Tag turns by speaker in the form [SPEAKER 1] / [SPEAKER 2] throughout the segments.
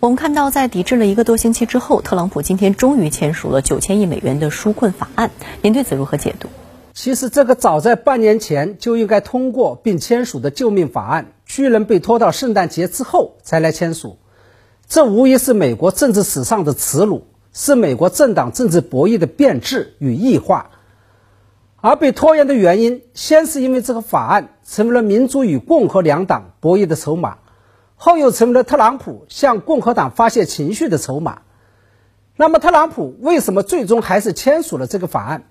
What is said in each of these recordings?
[SPEAKER 1] 我们看到，在抵制了一个多星期之后，特朗普今天终于签署了九千亿美元的纾困法案。您对此如何解读？
[SPEAKER 2] 其实，这个早在半年前就应该通过并签署的救命法案，居然被拖到圣诞节之后才来签署，这无疑是美国政治史上的耻辱，是美国政党政治博弈的变质与异化。而被拖延的原因，先是因为这个法案成为了民主与共和两党博弈的筹码。后又成为了特朗普向共和党发泄情绪的筹码。那么，特朗普为什么最终还是签署了这个法案？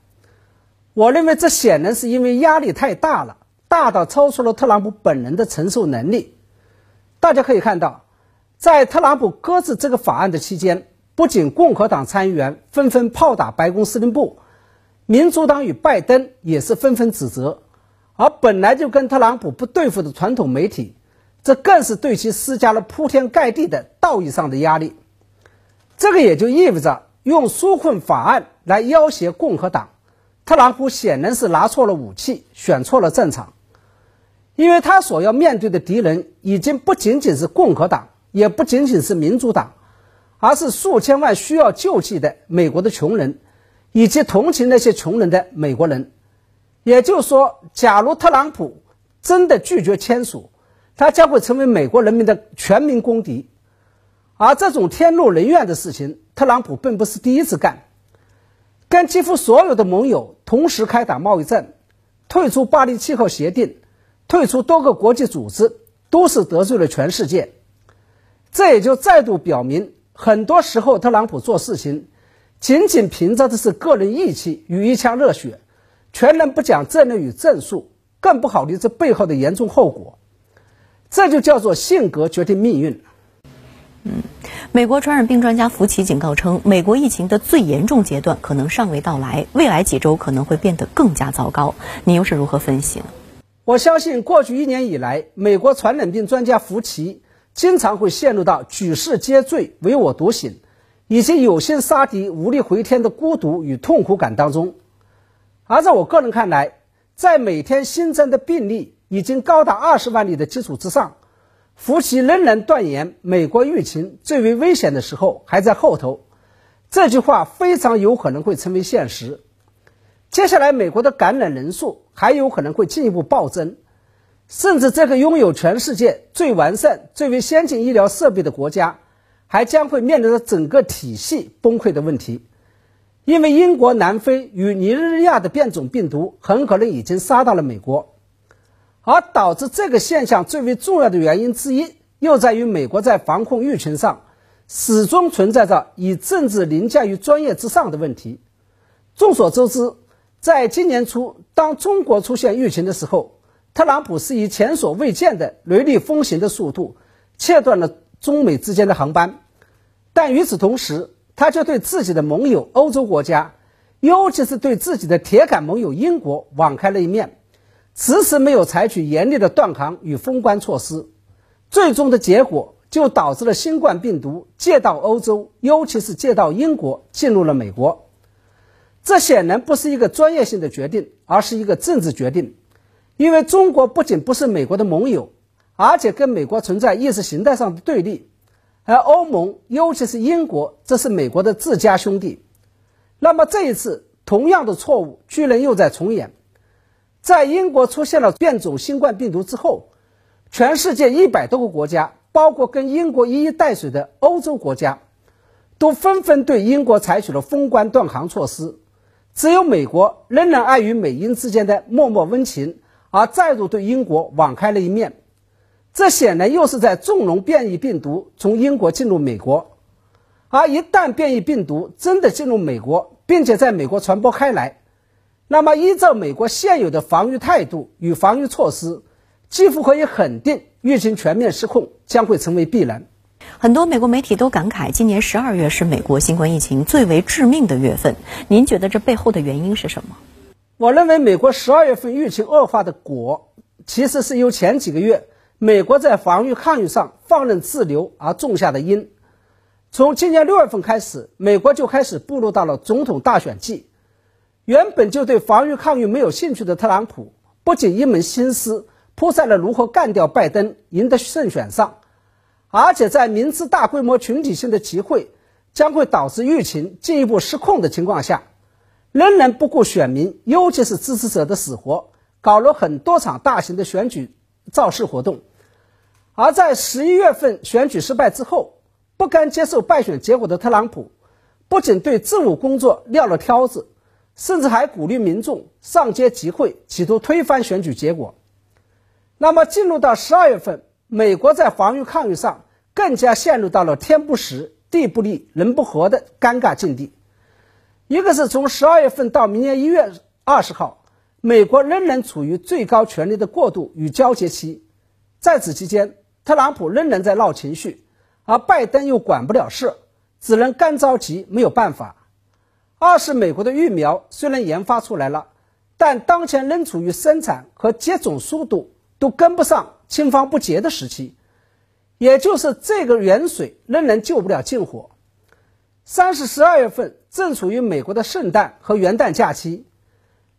[SPEAKER 2] 我认为这显然是因为压力太大了，大到超出了特朗普本人的承受能力。大家可以看到，在特朗普搁置这个法案的期间，不仅共和党参议员纷纷炮打白宫司令部，民主党与拜登也是纷纷指责，而本来就跟特朗普不对付的传统媒体。这更是对其施加了铺天盖地的道义上的压力。这个也就意味着用纾困法案来要挟共和党，特朗普显然是拿错了武器，选错了战场，因为他所要面对的敌人已经不仅仅是共和党，也不仅仅是民主党，而是数千万需要救济的美国的穷人，以及同情那些穷人的美国人。也就是说，假如特朗普真的拒绝签署，他将会成为美国人民的全民公敌，而这种天怒人怨的事情，特朗普并不是第一次干。跟几乎所有的盟友同时开打贸易战，退出巴黎气候协定，退出多个国际组织，都是得罪了全世界。这也就再度表明，很多时候特朗普做事情，仅仅凭着的是个人义气与一腔热血，全然不讲战略与战术，更不考虑这背后的严重后果。这就叫做性格决定命运。
[SPEAKER 1] 嗯，美国传染病专家福奇警告称，美国疫情的最严重阶段可能尚未到来，未来几周可能会变得更加糟糕。你又是如何分析呢？
[SPEAKER 2] 我相信，过去一年以来，美国传染病专家福奇经常会陷入到举世皆醉、唯我独醒，以及有心杀敌、无力回天的孤独与痛苦感当中。而在我个人看来，在每天新增的病例。已经高达二十万例的基础之上，福奇仍然断言美国疫情最为危险的时候还在后头。这句话非常有可能会成为现实。接下来，美国的感染人数还有可能会进一步暴增，甚至这个拥有全世界最完善、最为先进医疗设备的国家，还将会面临着整个体系崩溃的问题。因为英国、南非与尼日利亚的变种病毒很可能已经杀到了美国。而导致这个现象最为重要的原因之一，又在于美国在防控疫情上始终存在着以政治凌驾于专业之上的问题。众所周知，在今年初，当中国出现疫情的时候，特朗普是以前所未见的雷厉风行的速度切断了中美之间的航班，但与此同时，他却对自己的盟友欧洲国家，尤其是对自己的铁杆盟友英国网开了一面。迟迟没有采取严厉的断航与封关措施，最终的结果就导致了新冠病毒借到欧洲，尤其是借到英国，进入了美国。这显然不是一个专业性的决定，而是一个政治决定。因为中国不仅不是美国的盟友，而且跟美国存在意识形态上的对立，而欧盟，尤其是英国，这是美国的自家兄弟。那么这一次，同样的错误居然又在重演。在英国出现了变种新冠病毒之后，全世界一百多个国家，包括跟英国一衣带水的欧洲国家，都纷纷对英国采取了封关断航措施。只有美国仍然碍于美英之间的默默温情，而再度对英国网开了一面。这显然又是在纵容变异病毒从英国进入美国。而一旦变异病毒真的进入美国，并且在美国传播开来，那么，依照美国现有的防御态度与防御措施，几乎可以肯定，疫情全面失控将会成为必然。
[SPEAKER 1] 很多美国媒体都感慨，今年十二月是美国新冠疫情最为致命的月份。您觉得这背后的原因是什么？
[SPEAKER 2] 我认为，美国十二月份疫情恶化的果，其实是由前几个月美国在防御抗疫上放任自流而种下的因。从今年六月份开始，美国就开始步入到了总统大选季。原本就对防御抗疫没有兴趣的特朗普，不仅一门心思扑在了如何干掉拜登、赢得胜选上，而且在明知大规模群体性的集会将会导致疫情进一步失控的情况下，仍然不顾选民，尤其是支持者的死活，搞了很多场大型的选举造势活动。而在十一月份选举失败之后，不甘接受败选结果的特朗普，不仅对政务工作撂了挑子，甚至还鼓励民众上街集会，企图推翻选举结果。那么，进入到十二月份，美国在防御抗疫上更加陷入到了天不时、地不利、人不和的尴尬境地。一个是从十二月份到明年一月二十号，美国仍然处于最高权力的过渡与交接期，在此期间，特朗普仍然在闹情绪，而拜登又管不了事，只能干着急，没有办法。二是美国的疫苗虽然研发出来了，但当前仍处于生产和接种速度都跟不上、青黄不接的时期，也就是这个远水仍然救不了近火。三是十二月份正处于美国的圣诞和元旦假期，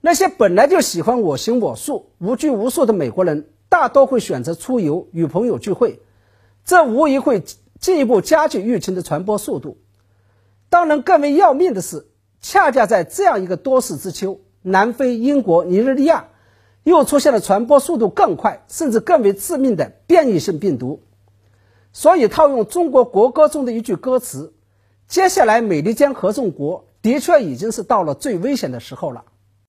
[SPEAKER 2] 那些本来就喜欢我行我素、无拘无束的美国人，大多会选择出游与朋友聚会，这无疑会进一步加剧疫情的传播速度。当然，更为要命的是，恰恰在这样一个多事之秋，南非、英国、尼日利亚又出现了传播速度更快，甚至更为致命的变异性病毒。所以，套用中国国歌中的一句歌词。接下来，美利坚合众国的确已经是到了最危险的时候了。